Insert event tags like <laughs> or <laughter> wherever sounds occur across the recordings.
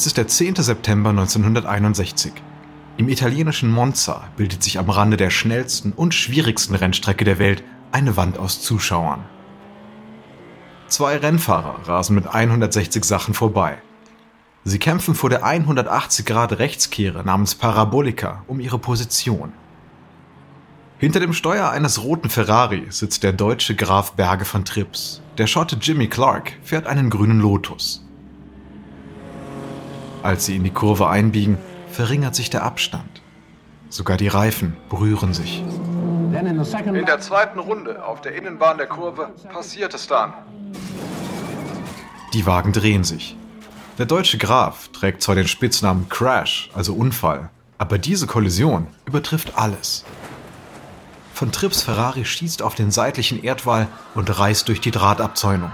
Es ist der 10. September 1961. Im italienischen Monza bildet sich am Rande der schnellsten und schwierigsten Rennstrecke der Welt eine Wand aus Zuschauern. Zwei Rennfahrer rasen mit 160 Sachen vorbei. Sie kämpfen vor der 180 Grad Rechtskehre namens Parabolica um ihre Position. Hinter dem Steuer eines roten Ferrari sitzt der deutsche Graf Berge von Trips. Der Schotte Jimmy Clark fährt einen grünen Lotus. Als sie in die Kurve einbiegen, verringert sich der Abstand. Sogar die Reifen berühren sich. In der zweiten Runde auf der Innenbahn der Kurve passiert es dann. Die Wagen drehen sich. Der deutsche Graf trägt zwar den Spitznamen Crash, also Unfall, aber diese Kollision übertrifft alles. Von Trips Ferrari schießt auf den seitlichen Erdwall und reißt durch die Drahtabzäunung.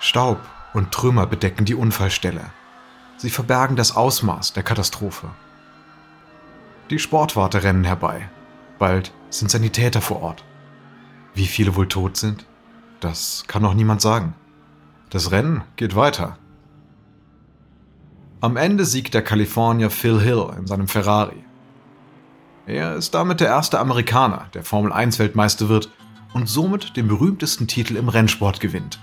Staub und Trümmer bedecken die Unfallstelle. Sie verbergen das Ausmaß der Katastrophe. Die Sportwarte rennen herbei. Bald sind Sanitäter vor Ort. Wie viele wohl tot sind? Das kann noch niemand sagen. Das Rennen geht weiter. Am Ende siegt der Kalifornier Phil Hill in seinem Ferrari. Er ist damit der erste Amerikaner, der Formel 1 Weltmeister wird und somit den berühmtesten Titel im Rennsport gewinnt.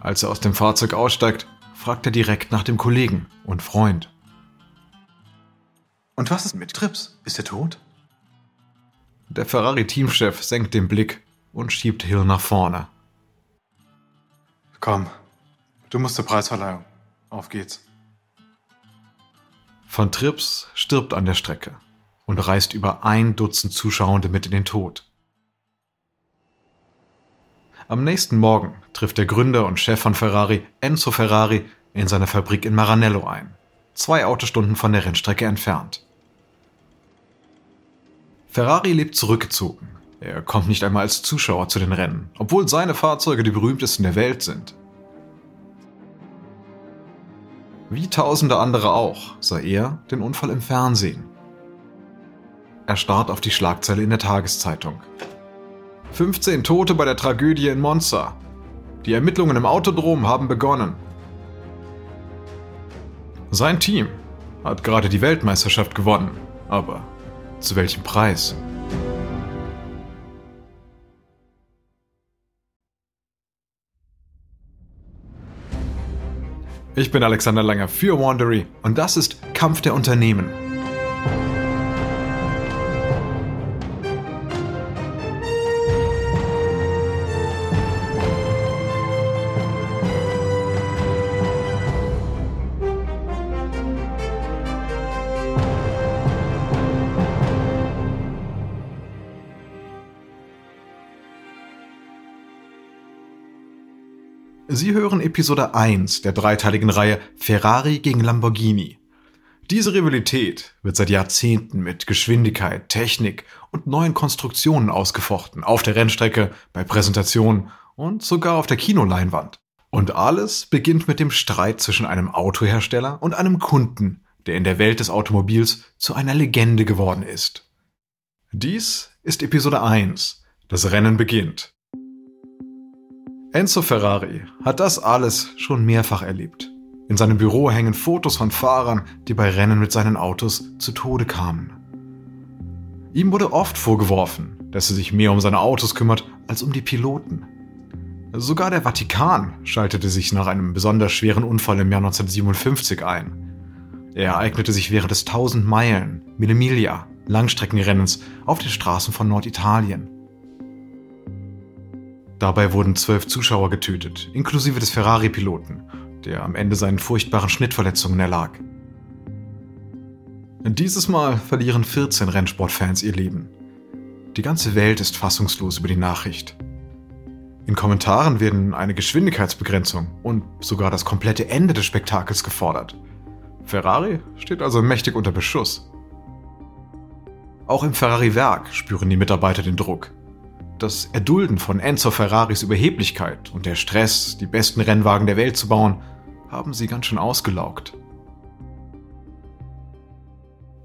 Als er aus dem Fahrzeug aussteigt, fragt er direkt nach dem Kollegen und Freund. Und was ist mit Trips? Ist er tot? Der Ferrari-Teamchef senkt den Blick und schiebt Hill nach vorne. Komm, du musst zur Preisverleihung. Auf geht's. Von Trips stirbt an der Strecke und reißt über ein Dutzend Zuschauende mit in den Tod. Am nächsten Morgen trifft der Gründer und Chef von Ferrari, Enzo Ferrari, in seiner Fabrik in Maranello ein, zwei Autostunden von der Rennstrecke entfernt. Ferrari lebt zurückgezogen. Er kommt nicht einmal als Zuschauer zu den Rennen, obwohl seine Fahrzeuge die berühmtesten der Welt sind. Wie tausende andere auch, sah er den Unfall im Fernsehen. Er starrt auf die Schlagzeile in der Tageszeitung. 15 Tote bei der Tragödie in Monza. Die Ermittlungen im Autodrom haben begonnen. Sein Team hat gerade die Weltmeisterschaft gewonnen, aber zu welchem Preis? Ich bin Alexander Langer für Wandery und das ist Kampf der Unternehmen. Sie hören Episode 1 der dreiteiligen Reihe Ferrari gegen Lamborghini. Diese Rivalität wird seit Jahrzehnten mit Geschwindigkeit, Technik und neuen Konstruktionen ausgefochten, auf der Rennstrecke, bei Präsentationen und sogar auf der Kinoleinwand. Und alles beginnt mit dem Streit zwischen einem Autohersteller und einem Kunden, der in der Welt des Automobils zu einer Legende geworden ist. Dies ist Episode 1. Das Rennen beginnt. Enzo Ferrari hat das alles schon mehrfach erlebt. In seinem Büro hängen Fotos von Fahrern, die bei Rennen mit seinen Autos zu Tode kamen. Ihm wurde oft vorgeworfen, dass er sich mehr um seine Autos kümmert als um die Piloten. Sogar der Vatikan schaltete sich nach einem besonders schweren Unfall im Jahr 1957 ein. Er ereignete sich während des 1000 Meilen, Millimilia, Langstreckenrennens auf den Straßen von Norditalien. Dabei wurden zwölf Zuschauer getötet, inklusive des Ferrari-Piloten, der am Ende seinen furchtbaren Schnittverletzungen erlag. Dieses Mal verlieren 14 Rennsportfans ihr Leben. Die ganze Welt ist fassungslos über die Nachricht. In Kommentaren werden eine Geschwindigkeitsbegrenzung und sogar das komplette Ende des Spektakels gefordert. Ferrari steht also mächtig unter Beschuss. Auch im Ferrari-Werk spüren die Mitarbeiter den Druck. Das Erdulden von Enzo Ferraris Überheblichkeit und der Stress, die besten Rennwagen der Welt zu bauen, haben sie ganz schön ausgelaugt.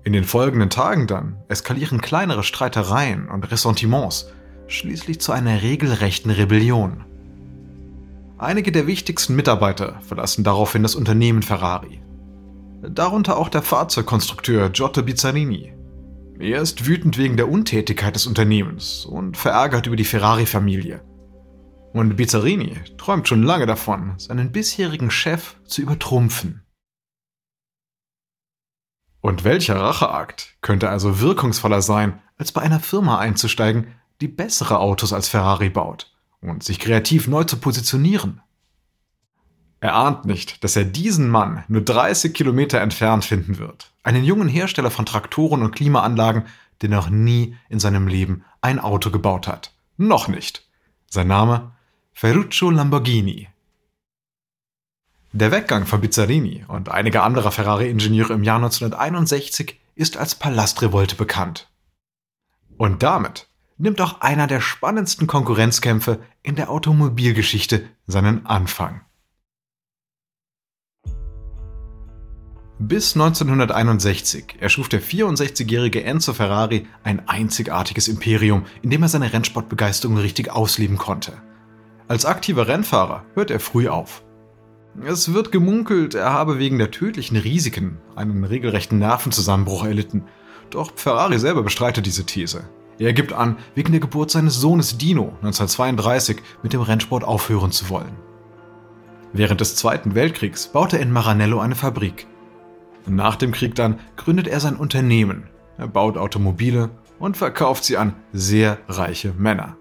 In den folgenden Tagen dann eskalieren kleinere Streitereien und Ressentiments schließlich zu einer regelrechten Rebellion. Einige der wichtigsten Mitarbeiter verlassen daraufhin das Unternehmen Ferrari. Darunter auch der Fahrzeugkonstrukteur Giotto Bizzarini. Er ist wütend wegen der Untätigkeit des Unternehmens und verärgert über die Ferrari-Familie. Und Bizzarini träumt schon lange davon, seinen bisherigen Chef zu übertrumpfen. Und welcher Racheakt könnte also wirkungsvoller sein, als bei einer Firma einzusteigen, die bessere Autos als Ferrari baut und sich kreativ neu zu positionieren? Er ahnt nicht, dass er diesen Mann nur 30 Kilometer entfernt finden wird. Einen jungen Hersteller von Traktoren und Klimaanlagen, der noch nie in seinem Leben ein Auto gebaut hat. Noch nicht. Sein Name Ferruccio Lamborghini. Der Weggang von Bizzarini und einiger anderer Ferrari-Ingenieure im Jahr 1961 ist als Palastrevolte bekannt. Und damit nimmt auch einer der spannendsten Konkurrenzkämpfe in der Automobilgeschichte seinen Anfang. Bis 1961 erschuf der 64-jährige Enzo Ferrari ein einzigartiges Imperium, in dem er seine Rennsportbegeisterung richtig ausleben konnte. Als aktiver Rennfahrer hört er früh auf. Es wird gemunkelt, er habe wegen der tödlichen Risiken einen regelrechten Nervenzusammenbruch erlitten. Doch Ferrari selber bestreitet diese These. Er gibt an, wegen der Geburt seines Sohnes Dino 1932 mit dem Rennsport aufhören zu wollen. Während des Zweiten Weltkriegs baute er in Maranello eine Fabrik. Nach dem Krieg dann gründet er sein Unternehmen. Er baut Automobile und verkauft sie an sehr reiche Männer.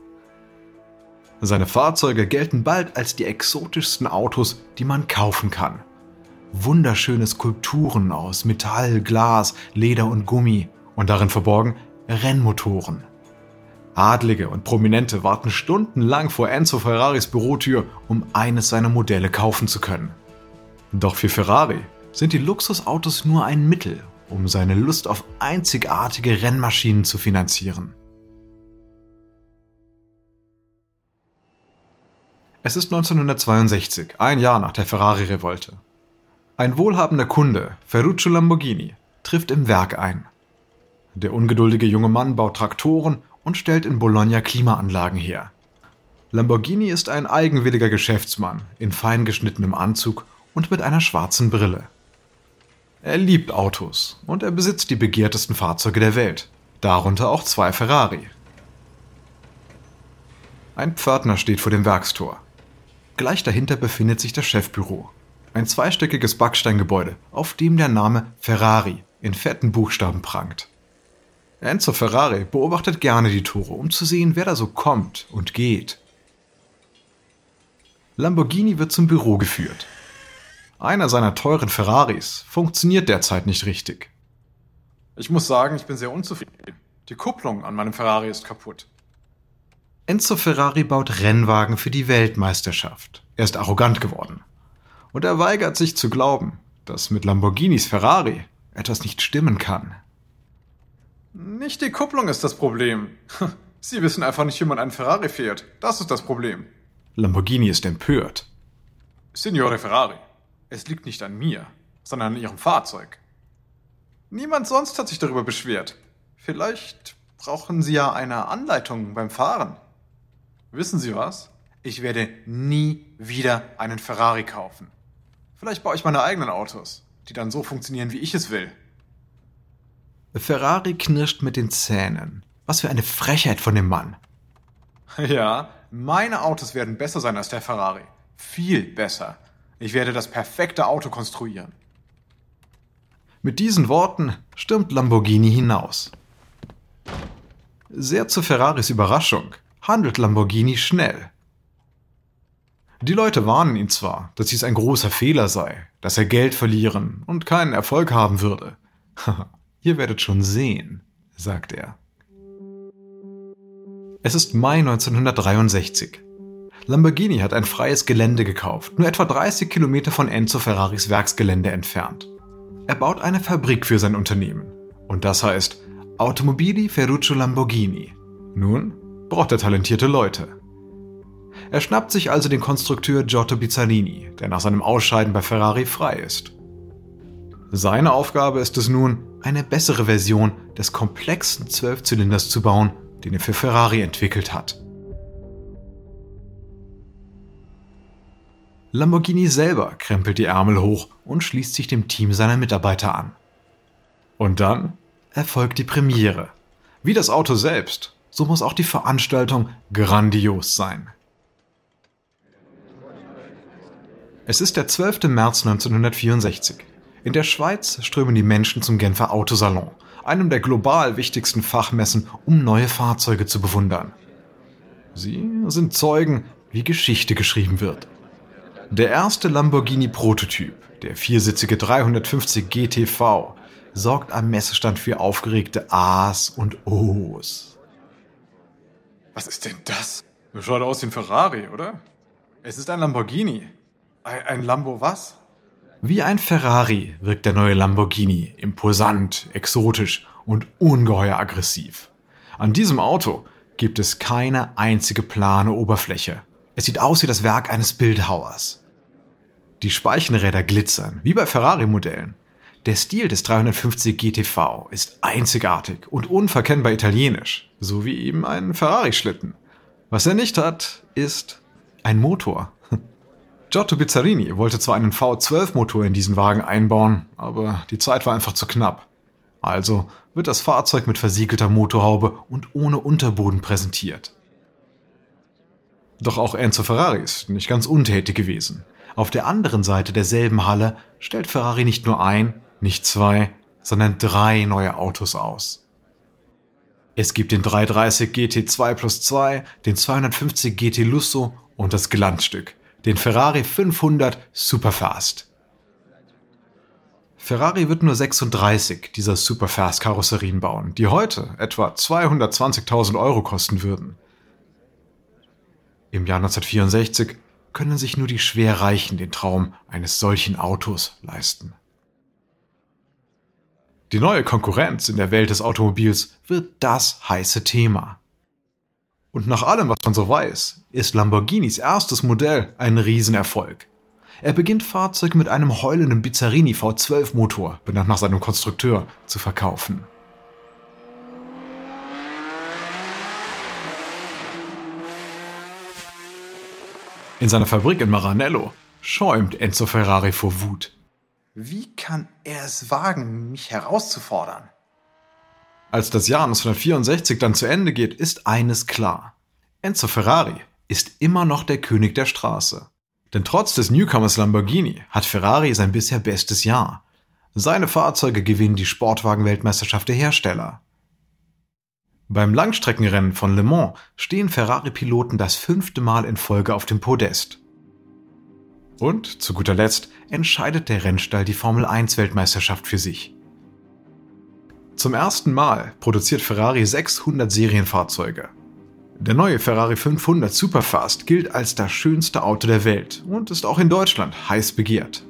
Seine Fahrzeuge gelten bald als die exotischsten Autos, die man kaufen kann. Wunderschöne Skulpturen aus Metall, Glas, Leder und Gummi und darin verborgen Rennmotoren. Adlige und Prominente warten stundenlang vor Enzo Ferraris Bürotür, um eines seiner Modelle kaufen zu können. Doch für Ferrari sind die Luxusautos nur ein Mittel, um seine Lust auf einzigartige Rennmaschinen zu finanzieren. Es ist 1962, ein Jahr nach der Ferrari-Revolte. Ein wohlhabender Kunde, Ferruccio Lamborghini, trifft im Werk ein. Der ungeduldige junge Mann baut Traktoren und stellt in Bologna Klimaanlagen her. Lamborghini ist ein eigenwilliger Geschäftsmann in fein geschnittenem Anzug und mit einer schwarzen Brille. Er liebt Autos und er besitzt die begehrtesten Fahrzeuge der Welt, darunter auch zwei Ferrari. Ein Pförtner steht vor dem Werkstor. Gleich dahinter befindet sich das Chefbüro. Ein zweistöckiges Backsteingebäude, auf dem der Name Ferrari in fetten Buchstaben prangt. Enzo Ferrari beobachtet gerne die Tore, um zu sehen, wer da so kommt und geht. Lamborghini wird zum Büro geführt. Einer seiner teuren Ferraris funktioniert derzeit nicht richtig. Ich muss sagen, ich bin sehr unzufrieden. Die Kupplung an meinem Ferrari ist kaputt. Enzo Ferrari baut Rennwagen für die Weltmeisterschaft. Er ist arrogant geworden. Und er weigert sich zu glauben, dass mit Lamborghinis Ferrari etwas nicht stimmen kann. Nicht die Kupplung ist das Problem. <laughs> Sie wissen einfach nicht, wie man einen Ferrari fährt. Das ist das Problem. Lamborghini ist empört. Signore Ferrari, es liegt nicht an mir, sondern an Ihrem Fahrzeug. Niemand sonst hat sich darüber beschwert. Vielleicht brauchen Sie ja eine Anleitung beim Fahren. Wissen Sie was? Ich werde nie wieder einen Ferrari kaufen. Vielleicht baue ich meine eigenen Autos, die dann so funktionieren, wie ich es will. Ferrari knirscht mit den Zähnen. Was für eine Frechheit von dem Mann. Ja, meine Autos werden besser sein als der Ferrari. Viel besser. Ich werde das perfekte Auto konstruieren. Mit diesen Worten stürmt Lamborghini hinaus. Sehr zu Ferraris Überraschung handelt Lamborghini schnell. Die Leute warnen ihn zwar, dass dies ein großer Fehler sei, dass er Geld verlieren und keinen Erfolg haben würde. <laughs> Ihr werdet schon sehen, sagt er. Es ist Mai 1963. Lamborghini hat ein freies Gelände gekauft, nur etwa 30 Kilometer von Enzo Ferraris Werksgelände entfernt. Er baut eine Fabrik für sein Unternehmen. Und das heißt Automobili Ferruccio Lamborghini. Nun, braucht er talentierte Leute. Er schnappt sich also den Konstrukteur Giotto Bizzarini, der nach seinem Ausscheiden bei Ferrari frei ist. Seine Aufgabe ist es nun, eine bessere Version des komplexen Zwölfzylinders zu bauen, den er für Ferrari entwickelt hat. Lamborghini selber krempelt die Ärmel hoch und schließt sich dem Team seiner Mitarbeiter an. Und dann erfolgt die Premiere. Wie das Auto selbst, so muss auch die Veranstaltung grandios sein. Es ist der 12. März 1964. In der Schweiz strömen die Menschen zum Genfer Autosalon, einem der global wichtigsten Fachmessen, um neue Fahrzeuge zu bewundern. Sie sind Zeugen, wie Geschichte geschrieben wird. Der erste Lamborghini-Prototyp, der viersitzige 350 GTV, sorgt am Messestand für aufgeregte A's und O's. Was ist denn das? Das schaut aus wie ein Ferrari, oder? Es ist ein Lamborghini. Ein, ein Lambo was? Wie ein Ferrari wirkt der neue Lamborghini imposant, exotisch und ungeheuer aggressiv. An diesem Auto gibt es keine einzige plane Oberfläche. Es sieht aus wie das Werk eines Bildhauers. Die Speichenräder glitzern, wie bei Ferrari-Modellen. Der Stil des 350 GTV ist einzigartig und unverkennbar italienisch, so wie eben ein Ferrari-Schlitten. Was er nicht hat, ist ein Motor. <laughs> Giotto Bizzarini wollte zwar einen V12-Motor in diesen Wagen einbauen, aber die Zeit war einfach zu knapp. Also wird das Fahrzeug mit versiegelter Motorhaube und ohne Unterboden präsentiert. Doch auch Enzo Ferrari ist nicht ganz untätig gewesen. Auf der anderen Seite derselben Halle stellt Ferrari nicht nur ein, nicht zwei, sondern drei neue Autos aus. Es gibt den 330 GT2 plus 2, den 250 GT Lusso und das Glanzstück, den Ferrari 500 Superfast. Ferrari wird nur 36 dieser Superfast-Karosserien bauen, die heute etwa 220.000 Euro kosten würden. Im Jahr 1964 können sich nur die Schwerreichen den Traum eines solchen Autos leisten. Die neue Konkurrenz in der Welt des Automobils wird das heiße Thema. Und nach allem, was man so weiß, ist Lamborghinis erstes Modell ein Riesenerfolg. Er beginnt Fahrzeuge mit einem heulenden Bizzarini V12 Motor, benannt nach seinem Konstrukteur, zu verkaufen. In seiner Fabrik in Maranello schäumt Enzo Ferrari vor Wut. Wie kann er es wagen, mich herauszufordern? Als das Jahr 1964 dann zu Ende geht, ist eines klar. Enzo Ferrari ist immer noch der König der Straße. Denn trotz des Newcomers Lamborghini hat Ferrari sein bisher bestes Jahr. Seine Fahrzeuge gewinnen die Sportwagen-Weltmeisterschaft der Hersteller. Beim Langstreckenrennen von Le Mans stehen Ferrari-Piloten das fünfte Mal in Folge auf dem Podest. Und zu guter Letzt entscheidet der Rennstall die Formel 1 Weltmeisterschaft für sich. Zum ersten Mal produziert Ferrari 600 Serienfahrzeuge. Der neue Ferrari 500 Superfast gilt als das schönste Auto der Welt und ist auch in Deutschland heiß begehrt.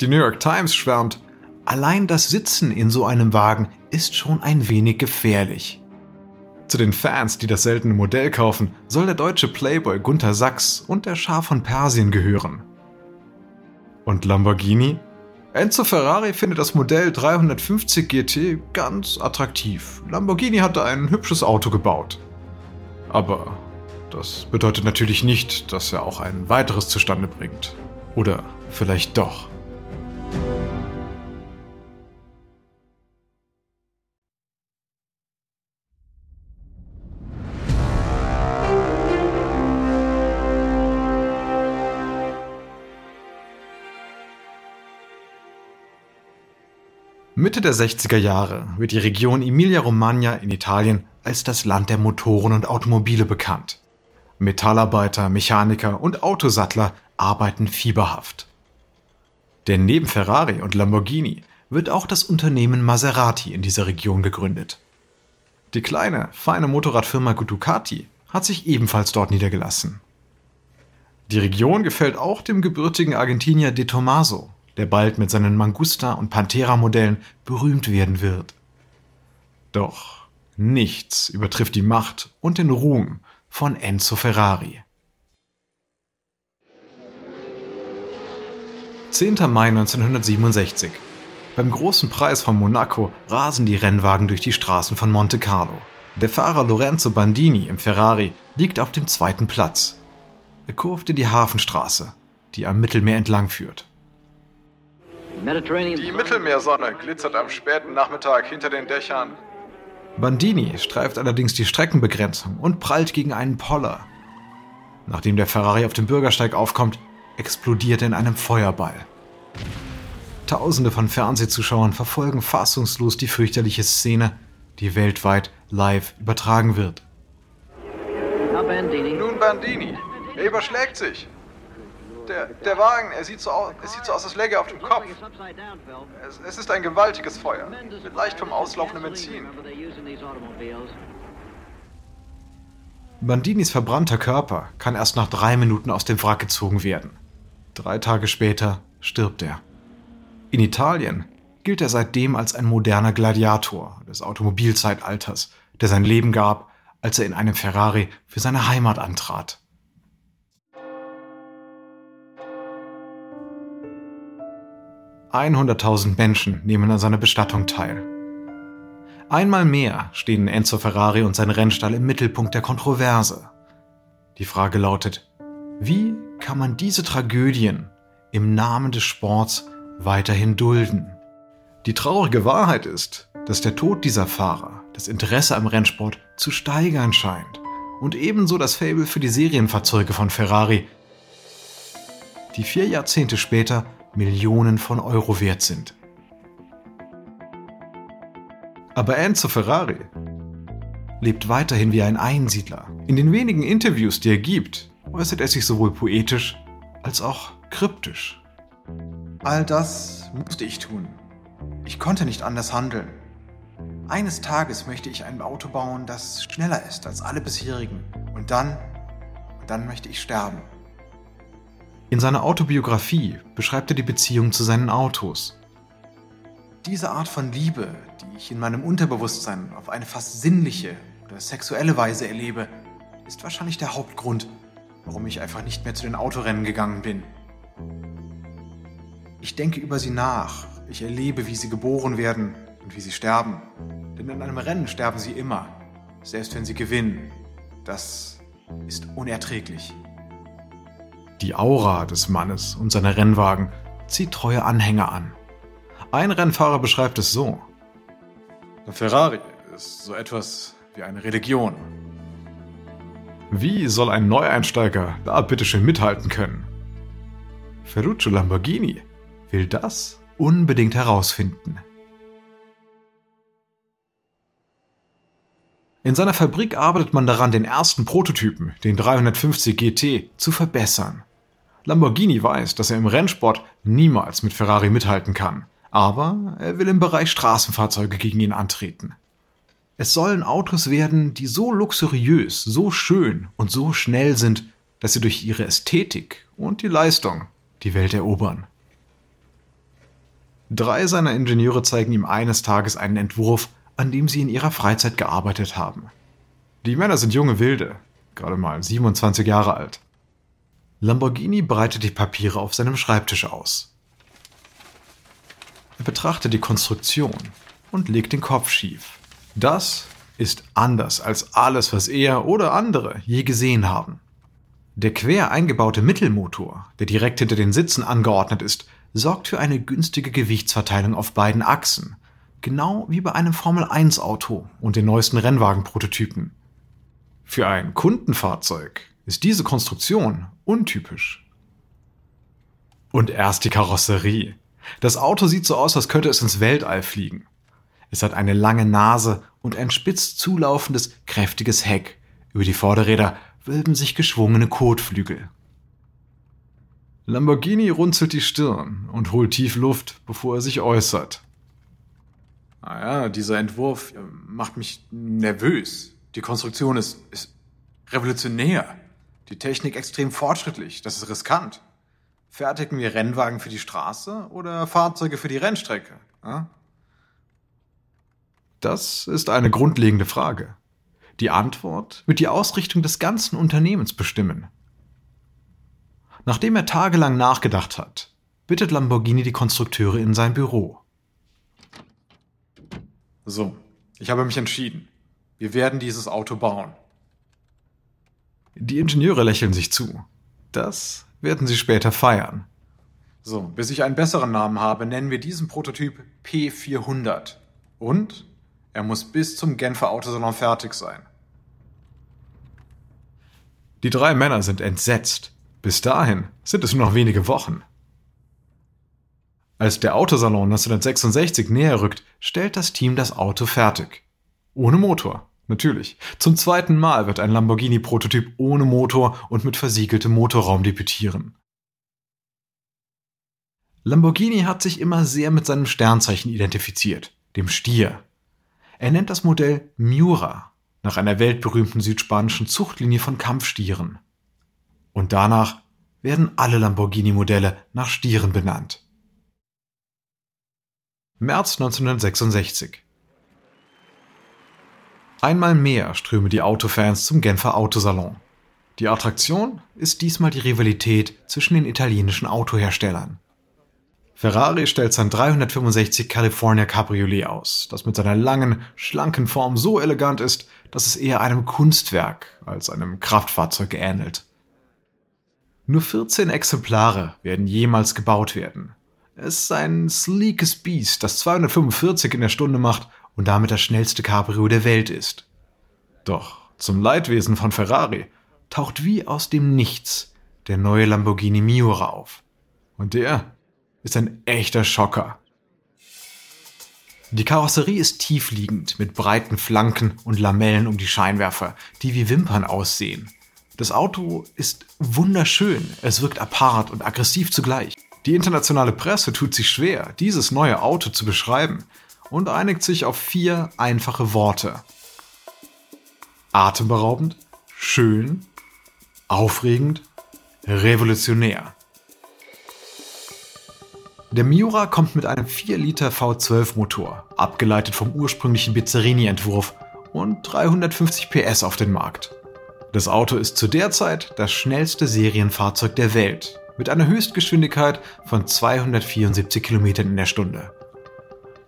Die New York Times schwärmt, allein das Sitzen in so einem Wagen ist schon ein wenig gefährlich. Zu den Fans, die das seltene Modell kaufen, soll der deutsche Playboy Gunther Sachs und der Schar von Persien gehören. Und Lamborghini? Enzo Ferrari findet das Modell 350 GT ganz attraktiv. Lamborghini hatte ein hübsches Auto gebaut. Aber das bedeutet natürlich nicht, dass er auch ein weiteres zustande bringt. Oder vielleicht doch. Mitte der 60er Jahre wird die Region Emilia-Romagna in Italien als das Land der Motoren und Automobile bekannt. Metallarbeiter, Mechaniker und Autosattler arbeiten fieberhaft. Denn neben Ferrari und Lamborghini wird auch das Unternehmen Maserati in dieser Region gegründet. Die kleine, feine Motorradfirma Ducati hat sich ebenfalls dort niedergelassen. Die Region gefällt auch dem gebürtigen Argentinier De Tomaso, der bald mit seinen Mangusta- und Pantera-Modellen berühmt werden wird. Doch nichts übertrifft die Macht und den Ruhm von Enzo Ferrari. 10. Mai 1967. Beim großen Preis von Monaco rasen die Rennwagen durch die Straßen von Monte Carlo. Der Fahrer Lorenzo Bandini im Ferrari liegt auf dem zweiten Platz. Er kurft in die Hafenstraße. die am Mittelmeer entlang führt. Die Mittelmeersonne glitzert am späten Nachmittag hinter den Dächern. Bandini streift allerdings die Streckenbegrenzung und prallt gegen einen Poller. Nachdem der Ferrari auf dem Bürgersteig aufkommt, explodiert er in einem Feuerball. Tausende von Fernsehzuschauern verfolgen fassungslos die fürchterliche Szene, die weltweit live übertragen wird. Nun Bandini. Er überschlägt sich. Der, der Wagen, er sieht so aus, es sieht so aus, als läge er auf dem Kopf. Es, es ist ein gewaltiges Feuer, mit leicht vom auslaufendem Benzin. Bandinis verbrannter Körper kann erst nach drei Minuten aus dem Wrack gezogen werden. Drei Tage später stirbt er. In Italien gilt er seitdem als ein moderner Gladiator des Automobilzeitalters, der sein Leben gab, als er in einem Ferrari für seine Heimat antrat. 100.000 Menschen nehmen an seiner Bestattung teil. Einmal mehr stehen Enzo Ferrari und sein Rennstall im Mittelpunkt der Kontroverse. Die Frage lautet, wie kann man diese Tragödien im Namen des Sports weiterhin dulden? Die traurige Wahrheit ist, dass der Tod dieser Fahrer das Interesse am Rennsport zu steigern scheint und ebenso das Fable für die Serienfahrzeuge von Ferrari, die vier Jahrzehnte später Millionen von Euro wert sind. Aber Enzo Ferrari lebt weiterhin wie ein Einsiedler. In den wenigen Interviews, die er gibt, äußert er sich sowohl poetisch als auch kryptisch. All das musste ich tun. Ich konnte nicht anders handeln. Eines Tages möchte ich ein Auto bauen, das schneller ist als alle bisherigen. Und dann, dann möchte ich sterben. In seiner Autobiografie beschreibt er die Beziehung zu seinen Autos. Diese Art von Liebe, die ich in meinem Unterbewusstsein auf eine fast sinnliche oder sexuelle Weise erlebe, ist wahrscheinlich der Hauptgrund, warum ich einfach nicht mehr zu den Autorennen gegangen bin. Ich denke über sie nach, ich erlebe, wie sie geboren werden und wie sie sterben. Denn in einem Rennen sterben sie immer, selbst wenn sie gewinnen. Das ist unerträglich. Die Aura des Mannes und seiner Rennwagen zieht treue Anhänger an. Ein Rennfahrer beschreibt es so. Der Ferrari ist so etwas wie eine Religion. Wie soll ein Neueinsteiger da bitteschön mithalten können? Ferruccio Lamborghini will das unbedingt herausfinden. In seiner Fabrik arbeitet man daran, den ersten Prototypen, den 350 GT, zu verbessern. Lamborghini weiß, dass er im Rennsport niemals mit Ferrari mithalten kann, aber er will im Bereich Straßenfahrzeuge gegen ihn antreten. Es sollen Autos werden, die so luxuriös, so schön und so schnell sind, dass sie durch ihre Ästhetik und die Leistung die Welt erobern. Drei seiner Ingenieure zeigen ihm eines Tages einen Entwurf, an dem sie in ihrer Freizeit gearbeitet haben. Die Männer sind junge Wilde, gerade mal 27 Jahre alt. Lamborghini breitet die Papiere auf seinem Schreibtisch aus. Er betrachtet die Konstruktion und legt den Kopf schief. Das ist anders als alles, was er oder andere je gesehen haben. Der quer eingebaute Mittelmotor, der direkt hinter den Sitzen angeordnet ist, sorgt für eine günstige Gewichtsverteilung auf beiden Achsen, genau wie bei einem Formel-1-Auto und den neuesten Rennwagenprototypen. Für ein Kundenfahrzeug ist diese Konstruktion untypisch. Und erst die Karosserie. Das Auto sieht so aus, als könnte es ins Weltall fliegen. Es hat eine lange Nase und ein spitz zulaufendes, kräftiges Heck. Über die Vorderräder wölben sich geschwungene Kotflügel. Lamborghini runzelt die Stirn und holt tief Luft, bevor er sich äußert. Naja, dieser Entwurf äh, macht mich nervös. Die Konstruktion ist, ist revolutionär. Die Technik extrem fortschrittlich. Das ist riskant. Fertigen wir Rennwagen für die Straße oder Fahrzeuge für die Rennstrecke? Ja? Das ist eine grundlegende Frage. Die Antwort wird die Ausrichtung des ganzen Unternehmens bestimmen. Nachdem er tagelang nachgedacht hat, bittet Lamborghini die Konstrukteure in sein Büro. So, ich habe mich entschieden. Wir werden dieses Auto bauen. Die Ingenieure lächeln sich zu. Das werden sie später feiern. So, bis ich einen besseren Namen habe, nennen wir diesen Prototyp P400. Und er muss bis zum Genfer Autosalon fertig sein. Die drei Männer sind entsetzt. Bis dahin sind es nur noch wenige Wochen. Als der Autosalon 1966 näher rückt, stellt das Team das Auto fertig. Ohne Motor, natürlich. Zum zweiten Mal wird ein Lamborghini-Prototyp ohne Motor und mit versiegeltem Motorraum debütieren. Lamborghini hat sich immer sehr mit seinem Sternzeichen identifiziert, dem Stier. Er nennt das Modell Miura, nach einer weltberühmten südspanischen Zuchtlinie von Kampfstieren. Und danach werden alle Lamborghini-Modelle nach Stieren benannt. März 1966 Einmal mehr strömen die Autofans zum Genfer Autosalon. Die Attraktion ist diesmal die Rivalität zwischen den italienischen Autoherstellern. Ferrari stellt sein 365 California Cabriolet aus, das mit seiner langen, schlanken Form so elegant ist, dass es eher einem Kunstwerk als einem Kraftfahrzeug ähnelt. Nur 14 Exemplare werden jemals gebaut werden. Es ist ein sleekes Biest, das 245 in der Stunde macht und damit das schnellste Cabrio der Welt ist. Doch zum Leidwesen von Ferrari taucht wie aus dem Nichts der neue Lamborghini Miura auf. Und der ist ein echter Schocker. Die Karosserie ist tiefliegend mit breiten Flanken und Lamellen um die Scheinwerfer, die wie Wimpern aussehen. Das Auto ist wunderschön, es wirkt apart und aggressiv zugleich. Die internationale Presse tut sich schwer, dieses neue Auto zu beschreiben und einigt sich auf vier einfache Worte. Atemberaubend, schön, aufregend, revolutionär. Der Miura kommt mit einem 4 Liter V12 Motor, abgeleitet vom ursprünglichen Bizzarini-Entwurf und 350 PS auf den Markt. Das Auto ist zu der Zeit das schnellste Serienfahrzeug der Welt mit einer Höchstgeschwindigkeit von 274 km in der Stunde.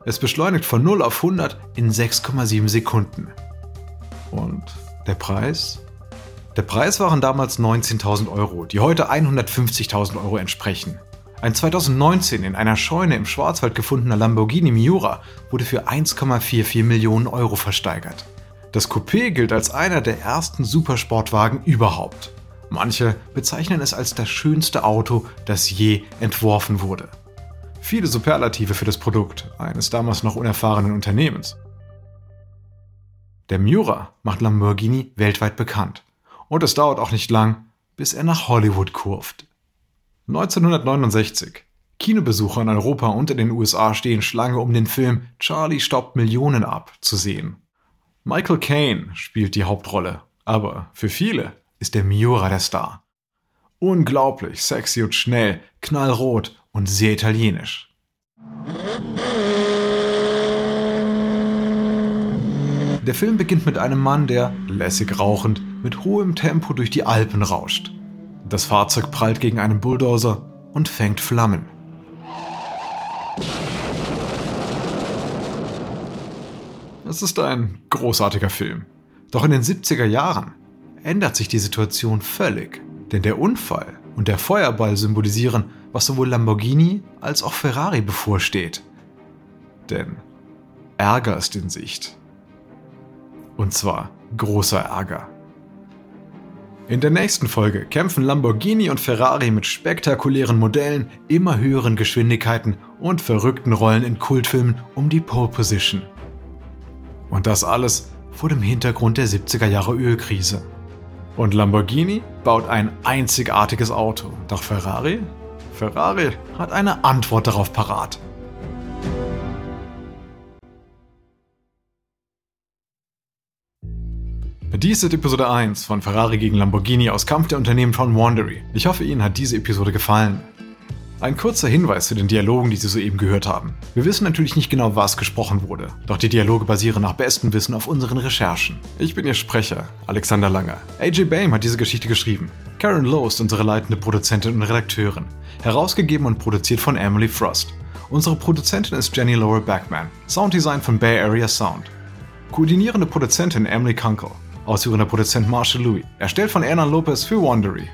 Es beschleunigt von 0 auf 100 in 6,7 Sekunden. Und der Preis? Der Preis waren damals 19.000 Euro, die heute 150.000 Euro entsprechen. Ein 2019 in einer Scheune im Schwarzwald gefundener Lamborghini Miura wurde für 1,44 Millionen Euro versteigert. Das Coupé gilt als einer der ersten Supersportwagen überhaupt. Manche bezeichnen es als das schönste Auto, das je entworfen wurde. Viele Superlative für das Produkt eines damals noch unerfahrenen Unternehmens. Der Miura macht Lamborghini weltweit bekannt. Und es dauert auch nicht lang, bis er nach Hollywood kurft. 1969. Kinobesucher in Europa und in den USA stehen Schlange, um den Film Charlie staubt Millionen ab zu sehen. Michael Caine spielt die Hauptrolle, aber für viele ist der Miura der Star. Unglaublich, sexy und schnell, knallrot und sehr italienisch. Der Film beginnt mit einem Mann, der, lässig rauchend, mit hohem Tempo durch die Alpen rauscht. Das Fahrzeug prallt gegen einen Bulldozer und fängt Flammen. Es ist ein großartiger Film. Doch in den 70er Jahren ändert sich die Situation völlig, denn der Unfall und der Feuerball symbolisieren, was sowohl Lamborghini als auch Ferrari bevorsteht. Denn Ärger ist in Sicht. Und zwar großer Ärger. In der nächsten Folge kämpfen Lamborghini und Ferrari mit spektakulären Modellen, immer höheren Geschwindigkeiten und verrückten Rollen in Kultfilmen um die Pole Position. Und das alles vor dem Hintergrund der 70er Jahre Ölkrise. Und Lamborghini baut ein einzigartiges Auto, doch Ferrari? Ferrari hat eine Antwort darauf parat. Dies ist Episode 1 von Ferrari gegen Lamborghini aus Kampf der Unternehmen von Wandery. Ich hoffe, Ihnen hat diese Episode gefallen. Ein kurzer Hinweis zu den Dialogen, die Sie soeben gehört haben. Wir wissen natürlich nicht genau, was gesprochen wurde, doch die Dialoge basieren nach bestem Wissen auf unseren Recherchen. Ich bin Ihr Sprecher, Alexander Langer. AJ Bame hat diese Geschichte geschrieben. Karen Lowe ist unsere leitende Produzentin und Redakteurin. Herausgegeben und produziert von Emily Frost. Unsere Produzentin ist Jenny Laura Backman. Sounddesign von Bay Area Sound. Koordinierende Produzentin Emily Kunkel. Ausführender Produzent Marshall Louis. Erstellt von Erna Lopez für Wandery.